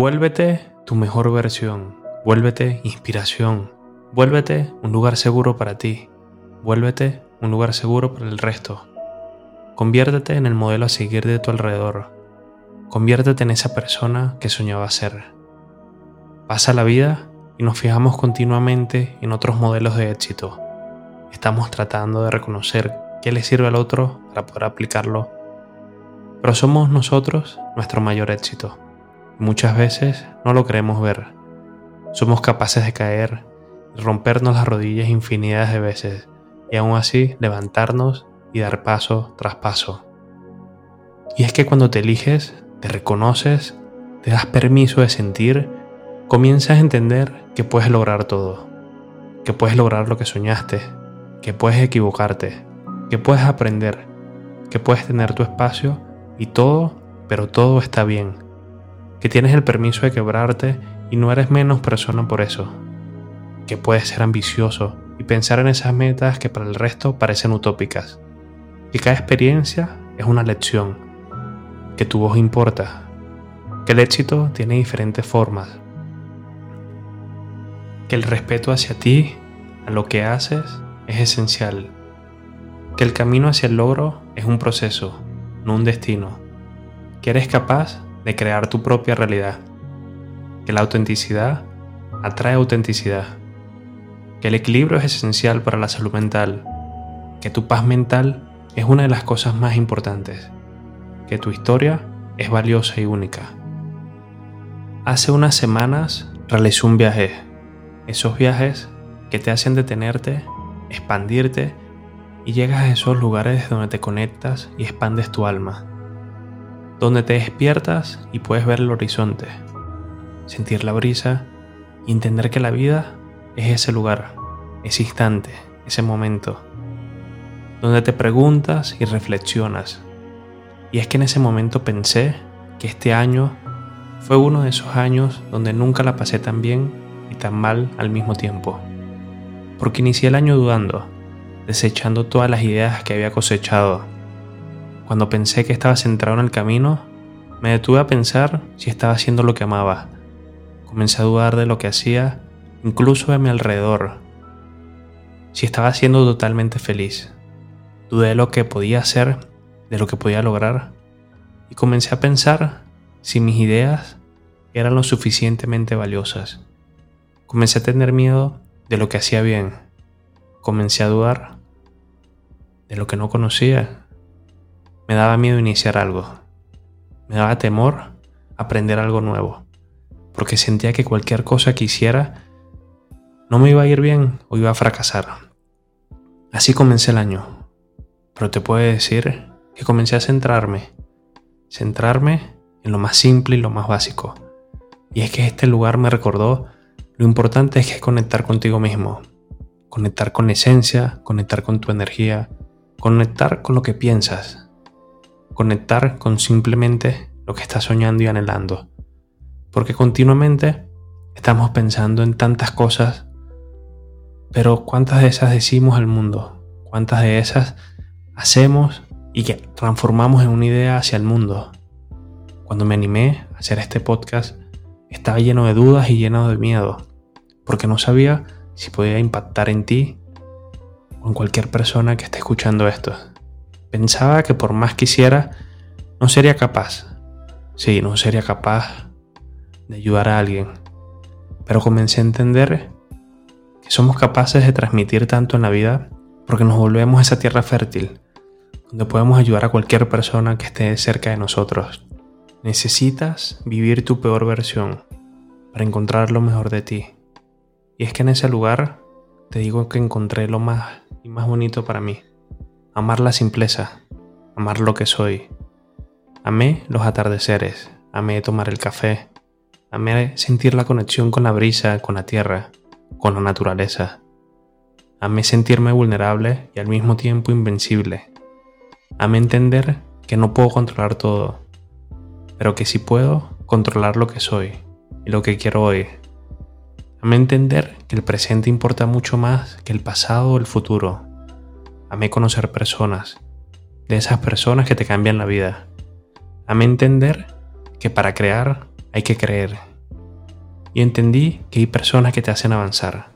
Vuélvete tu mejor versión, vuélvete inspiración, vuélvete un lugar seguro para ti, vuélvete un lugar seguro para el resto. Conviértete en el modelo a seguir de tu alrededor. Conviértete en esa persona que soñaba ser. Pasa la vida y nos fijamos continuamente en otros modelos de éxito. Estamos tratando de reconocer qué le sirve al otro para poder aplicarlo. Pero somos nosotros nuestro mayor éxito muchas veces no lo queremos ver. Somos capaces de caer y rompernos las rodillas infinidades de veces y aún así levantarnos y dar paso tras paso. Y es que cuando te eliges, te reconoces, te das permiso de sentir, comienzas a entender que puedes lograr todo, que puedes lograr lo que soñaste, que puedes equivocarte, que puedes aprender, que puedes tener tu espacio y todo, pero todo está bien que tienes el permiso de quebrarte y no eres menos persona por eso, que puedes ser ambicioso y pensar en esas metas que para el resto parecen utópicas, que cada experiencia es una lección, que tu voz importa, que el éxito tiene diferentes formas, que el respeto hacia ti, a lo que haces, es esencial, que el camino hacia el logro es un proceso, no un destino, que eres capaz de crear tu propia realidad, que la autenticidad atrae autenticidad, que el equilibrio es esencial para la salud mental, que tu paz mental es una de las cosas más importantes, que tu historia es valiosa y única. Hace unas semanas realicé un viaje, esos viajes que te hacen detenerte, expandirte y llegas a esos lugares donde te conectas y expandes tu alma donde te despiertas y puedes ver el horizonte, sentir la brisa y entender que la vida es ese lugar, ese instante, ese momento, donde te preguntas y reflexionas. Y es que en ese momento pensé que este año fue uno de esos años donde nunca la pasé tan bien y tan mal al mismo tiempo. Porque inicié el año dudando, desechando todas las ideas que había cosechado cuando pensé que estaba centrado en el camino, me detuve a pensar si estaba haciendo lo que amaba. Comencé a dudar de lo que hacía, incluso de mi alrededor. Si estaba siendo totalmente feliz. Dudé de lo que podía hacer, de lo que podía lograr, y comencé a pensar si mis ideas eran lo suficientemente valiosas. Comencé a tener miedo de lo que hacía bien. Comencé a dudar de lo que no conocía me daba miedo iniciar algo. Me daba temor aprender algo nuevo. Porque sentía que cualquier cosa que hiciera no me iba a ir bien o iba a fracasar. Así comencé el año. Pero te puedo decir que comencé a centrarme. Centrarme en lo más simple y lo más básico. Y es que este lugar me recordó lo importante es que es conectar contigo mismo. Conectar con esencia, conectar con tu energía, conectar con lo que piensas, conectar con simplemente lo que estás soñando y anhelando. Porque continuamente estamos pensando en tantas cosas, pero ¿cuántas de esas decimos al mundo? ¿Cuántas de esas hacemos y que transformamos en una idea hacia el mundo? Cuando me animé a hacer este podcast, estaba lleno de dudas y lleno de miedo, porque no sabía si podía impactar en ti o en cualquier persona que esté escuchando esto. Pensaba que por más quisiera, no sería capaz. Sí, no sería capaz de ayudar a alguien. Pero comencé a entender que somos capaces de transmitir tanto en la vida porque nos volvemos a esa tierra fértil, donde podemos ayudar a cualquier persona que esté cerca de nosotros. Necesitas vivir tu peor versión para encontrar lo mejor de ti. Y es que en ese lugar te digo que encontré lo más y más bonito para mí amar la simpleza, amar lo que soy. Amé los atardeceres, amé tomar el café, amé sentir la conexión con la brisa, con la tierra, con la naturaleza. Amé sentirme vulnerable y al mismo tiempo invencible. Amé entender que no puedo controlar todo, pero que sí puedo controlar lo que soy y lo que quiero hoy. Amé entender que el presente importa mucho más que el pasado o el futuro Amé conocer personas, de esas personas que te cambian la vida. Amé entender que para crear hay que creer. Y entendí que hay personas que te hacen avanzar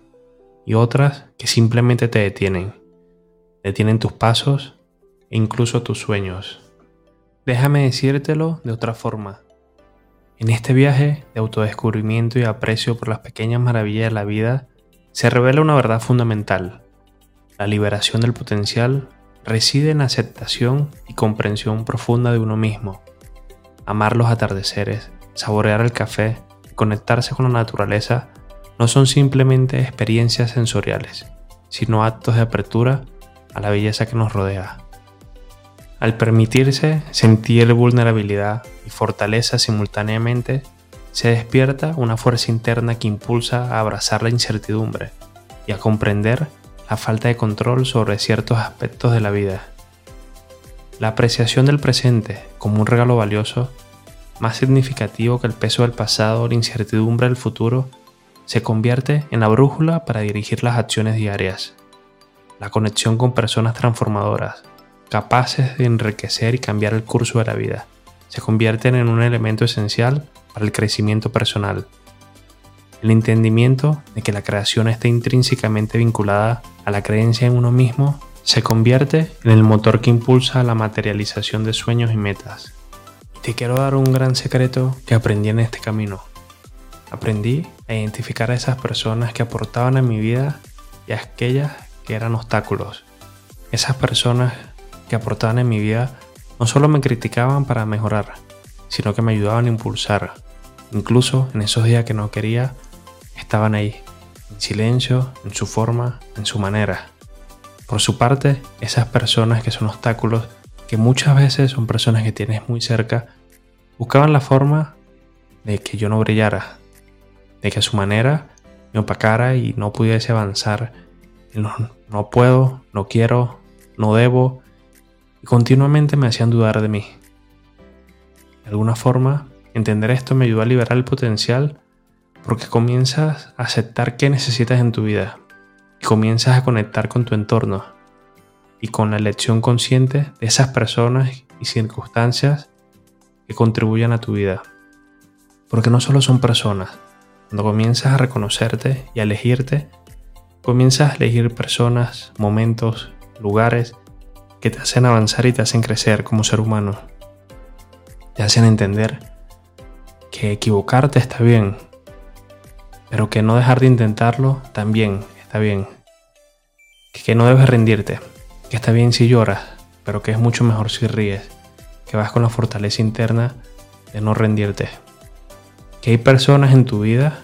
y otras que simplemente te detienen. Detienen tus pasos e incluso tus sueños. Déjame decírtelo de otra forma. En este viaje de autodescubrimiento y aprecio por las pequeñas maravillas de la vida, se revela una verdad fundamental. La liberación del potencial reside en aceptación y comprensión profunda de uno mismo. Amar los atardeceres, saborear el café y conectarse con la naturaleza no son simplemente experiencias sensoriales, sino actos de apertura a la belleza que nos rodea. Al permitirse sentir vulnerabilidad y fortaleza simultáneamente, se despierta una fuerza interna que impulsa a abrazar la incertidumbre y a comprender la falta de control sobre ciertos aspectos de la vida. La apreciación del presente como un regalo valioso, más significativo que el peso del pasado o la incertidumbre del futuro, se convierte en la brújula para dirigir las acciones diarias. La conexión con personas transformadoras, capaces de enriquecer y cambiar el curso de la vida, se convierten en un elemento esencial para el crecimiento personal. El entendimiento de que la creación está intrínsecamente vinculada a la creencia en uno mismo se convierte en el motor que impulsa la materialización de sueños y metas. te quiero dar un gran secreto que aprendí en este camino. Aprendí a identificar a esas personas que aportaban a mi vida y a aquellas que eran obstáculos. Esas personas que aportaban en mi vida no solo me criticaban para mejorar, sino que me ayudaban a impulsar. Incluso en esos días que no quería, estaban ahí, en silencio, en su forma, en su manera. Por su parte, esas personas que son obstáculos, que muchas veces son personas que tienes muy cerca, buscaban la forma de que yo no brillara, de que a su manera me opacara y no pudiese avanzar. No, no puedo, no quiero, no debo, y continuamente me hacían dudar de mí. De alguna forma, entender esto me ayudó a liberar el potencial porque comienzas a aceptar qué necesitas en tu vida y comienzas a conectar con tu entorno y con la elección consciente de esas personas y circunstancias que contribuyan a tu vida. Porque no solo son personas, cuando comienzas a reconocerte y a elegirte, comienzas a elegir personas, momentos, lugares que te hacen avanzar y te hacen crecer como ser humano. Te hacen entender que equivocarte está bien, pero que no dejar de intentarlo también está bien. Que no debes rendirte, que está bien si lloras, pero que es mucho mejor si ríes, que vas con la fortaleza interna de no rendirte que hay personas en tu vida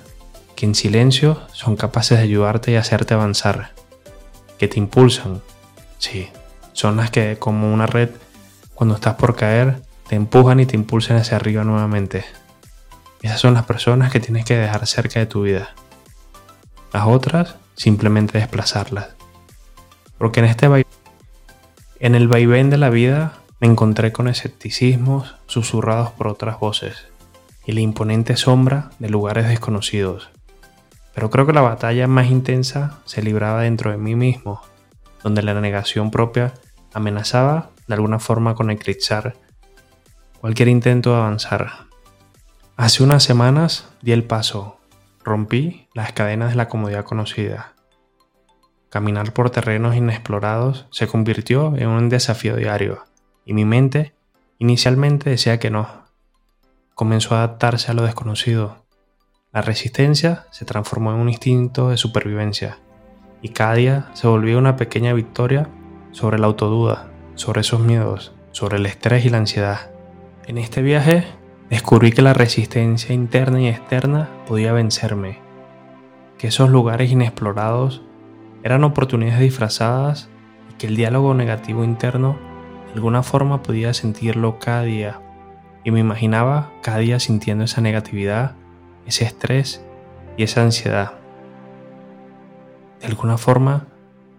que en silencio son capaces de ayudarte y hacerte avanzar, que te impulsan. Sí, son las que como una red, cuando estás por caer, te empujan y te impulsan hacia arriba nuevamente. Esas son las personas que tienes que dejar cerca de tu vida. Las otras, simplemente desplazarlas. Porque en este en el vaivén de la vida me encontré con escepticismos susurrados por otras voces y la imponente sombra de lugares desconocidos. Pero creo que la batalla más intensa se libraba dentro de mí mismo, donde la negación propia amenazaba de alguna forma con eclipsar cualquier intento de avanzar. Hace unas semanas di el paso, rompí las cadenas de la comodidad conocida. Caminar por terrenos inexplorados se convirtió en un desafío diario y mi mente inicialmente decía que no, comenzó a adaptarse a lo desconocido. La resistencia se transformó en un instinto de supervivencia y cada día se volvió una pequeña victoria sobre la autoduda, sobre esos miedos, sobre el estrés y la ansiedad. En este viaje descubrí que la resistencia interna y externa podía vencerme, que esos lugares inexplorados eran oportunidades disfrazadas y que el diálogo negativo interno de alguna forma podía sentirlo cada día y me imaginaba cada día sintiendo esa negatividad, ese estrés y esa ansiedad. De alguna forma,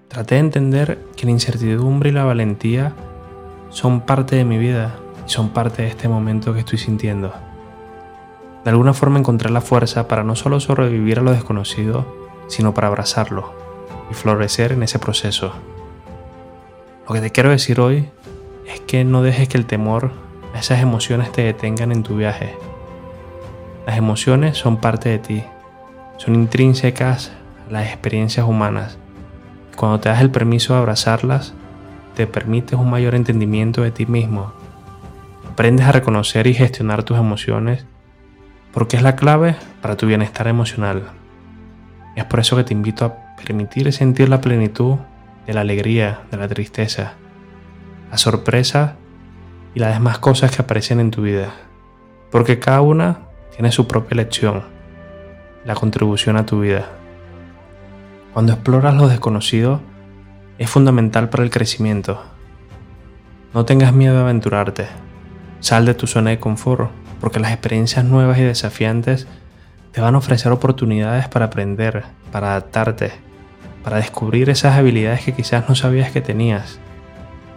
traté de entender que la incertidumbre y la valentía son parte de mi vida y son parte de este momento que estoy sintiendo. De alguna forma encontré la fuerza para no solo sobrevivir a lo desconocido, sino para abrazarlo y florecer en ese proceso. Lo que te quiero decir hoy es que no dejes que el temor esas emociones te detengan en tu viaje. Las emociones son parte de ti, son intrínsecas a las experiencias humanas. Cuando te das el permiso de abrazarlas, te permites un mayor entendimiento de ti mismo. Aprendes a reconocer y gestionar tus emociones porque es la clave para tu bienestar emocional. Es por eso que te invito a permitir sentir la plenitud de la alegría, de la tristeza, la sorpresa y las demás cosas que aparecen en tu vida, porque cada una tiene su propia lección, la contribución a tu vida. Cuando exploras lo desconocido, es fundamental para el crecimiento. No tengas miedo de aventurarte. Sal de tu zona de confort, porque las experiencias nuevas y desafiantes te van a ofrecer oportunidades para aprender, para adaptarte, para descubrir esas habilidades que quizás no sabías que tenías,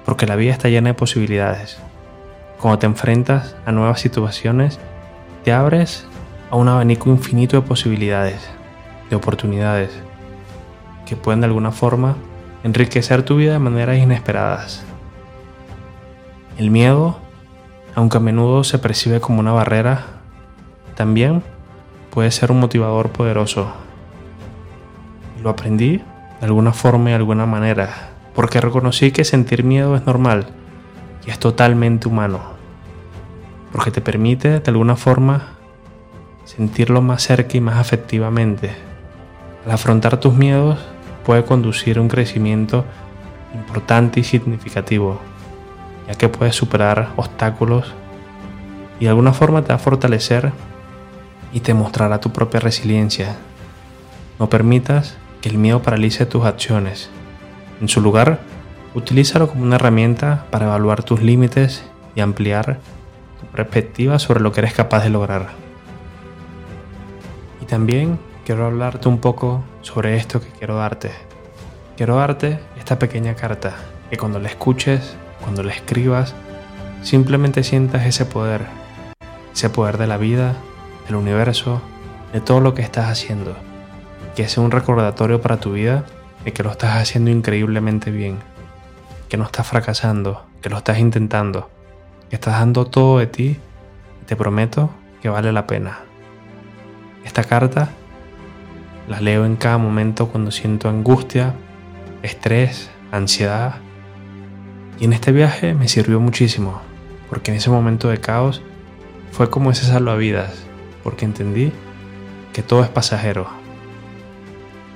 porque la vida está llena de posibilidades. Cuando te enfrentas a nuevas situaciones, te abres a un abanico infinito de posibilidades, de oportunidades, que pueden de alguna forma enriquecer tu vida de maneras inesperadas. El miedo, aunque a menudo se percibe como una barrera, también puede ser un motivador poderoso. lo aprendí de alguna forma y de alguna manera, porque reconocí que sentir miedo es normal y es totalmente humano, porque te permite de alguna forma sentirlo más cerca y más afectivamente. Al afrontar tus miedos puede conducir a un crecimiento importante y significativo, ya que puedes superar obstáculos y de alguna forma te va a fortalecer y te mostrará tu propia resiliencia. No permitas que el miedo paralice tus acciones. En su lugar, utilízalo como una herramienta para evaluar tus límites y ampliar tu perspectiva sobre lo que eres capaz de lograr. Y también quiero hablarte un poco sobre esto que quiero darte. Quiero darte esta pequeña carta que cuando la escuches, cuando la escribas, simplemente sientas ese poder, ese poder de la vida, del universo, de todo lo que estás haciendo que sea un recordatorio para tu vida de que lo estás haciendo increíblemente bien, que no estás fracasando, que lo estás intentando, que estás dando todo de ti te prometo que vale la pena. Esta carta la leo en cada momento cuando siento angustia, estrés, ansiedad. Y en este viaje me sirvió muchísimo, porque en ese momento de caos fue como ese salvavidas, porque entendí que todo es pasajero,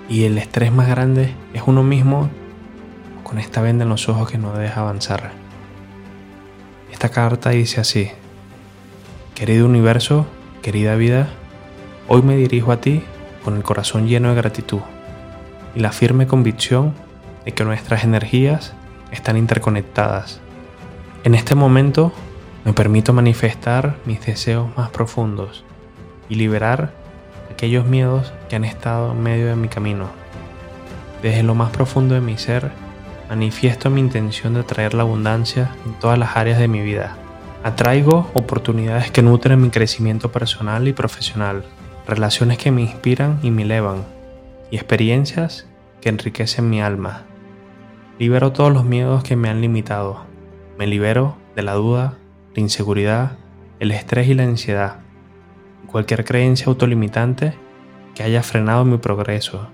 y el estrés más grande es uno mismo con esta venda en los ojos que no deja avanzar. Esta carta dice así, querido universo, querida vida, hoy me dirijo a ti con el corazón lleno de gratitud y la firme convicción de que nuestras energías están interconectadas. En este momento me permito manifestar mis deseos más profundos y liberar aquellos miedos que han estado en medio de mi camino. Desde lo más profundo de mi ser, manifiesto mi intención de atraer la abundancia en todas las áreas de mi vida. Atraigo oportunidades que nutren mi crecimiento personal y profesional, relaciones que me inspiran y me elevan, y experiencias que enriquecen mi alma. Libero todos los miedos que me han limitado. Me libero de la duda, la inseguridad, el estrés y la ansiedad cualquier creencia autolimitante que haya frenado mi progreso.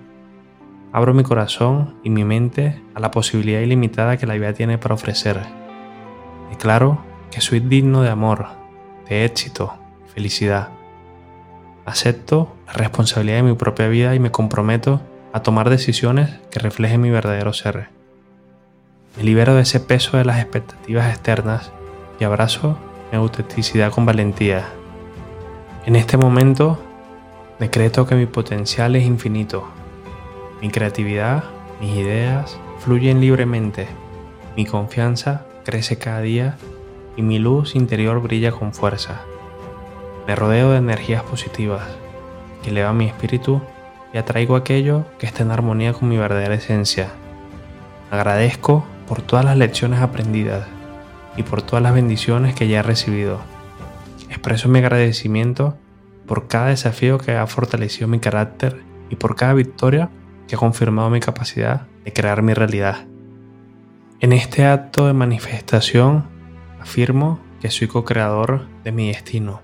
Abro mi corazón y mi mente a la posibilidad ilimitada que la vida tiene para ofrecer. Declaro que soy digno de amor, de éxito felicidad. Acepto la responsabilidad de mi propia vida y me comprometo a tomar decisiones que reflejen mi verdadero ser. Me libero de ese peso de las expectativas externas y abrazo mi autenticidad con valentía. En este momento decreto que mi potencial es infinito. Mi creatividad, mis ideas fluyen libremente. Mi confianza crece cada día y mi luz interior brilla con fuerza. Me rodeo de energías positivas que elevan mi espíritu y atraigo aquello que está en armonía con mi verdadera esencia. Agradezco por todas las lecciones aprendidas y por todas las bendiciones que ya he recibido Expreso mi agradecimiento por cada desafío que ha fortalecido mi carácter y por cada victoria que ha confirmado mi capacidad de crear mi realidad. En este acto de manifestación afirmo que soy co-creador de mi destino.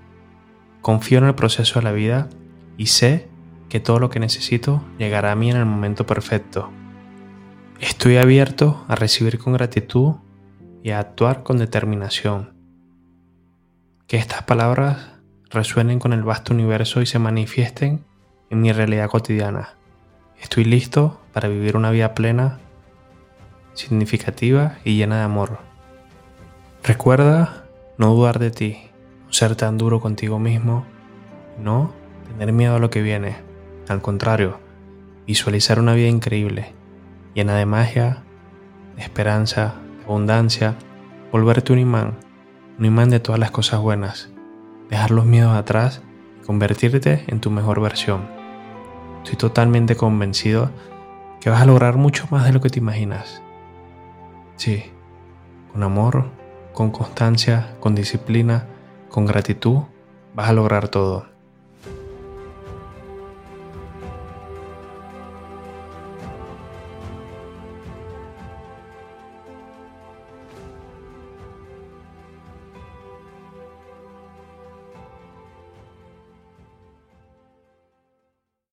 Confío en el proceso de la vida y sé que todo lo que necesito llegará a mí en el momento perfecto. Estoy abierto a recibir con gratitud y a actuar con determinación. Que estas palabras resuenen con el vasto universo y se manifiesten en mi realidad cotidiana. Estoy listo para vivir una vida plena, significativa y llena de amor. Recuerda no dudar de ti, no ser tan duro contigo mismo, no tener miedo a lo que viene. Al contrario, visualizar una vida increíble, llena de magia, de esperanza, de abundancia, volverte un imán, un imán de todas las cosas buenas, dejar los miedos atrás y convertirte en tu mejor versión. Estoy totalmente convencido que vas a lograr mucho más de lo que te imaginas. Sí, con amor, con constancia, con disciplina, con gratitud, vas a lograr todo.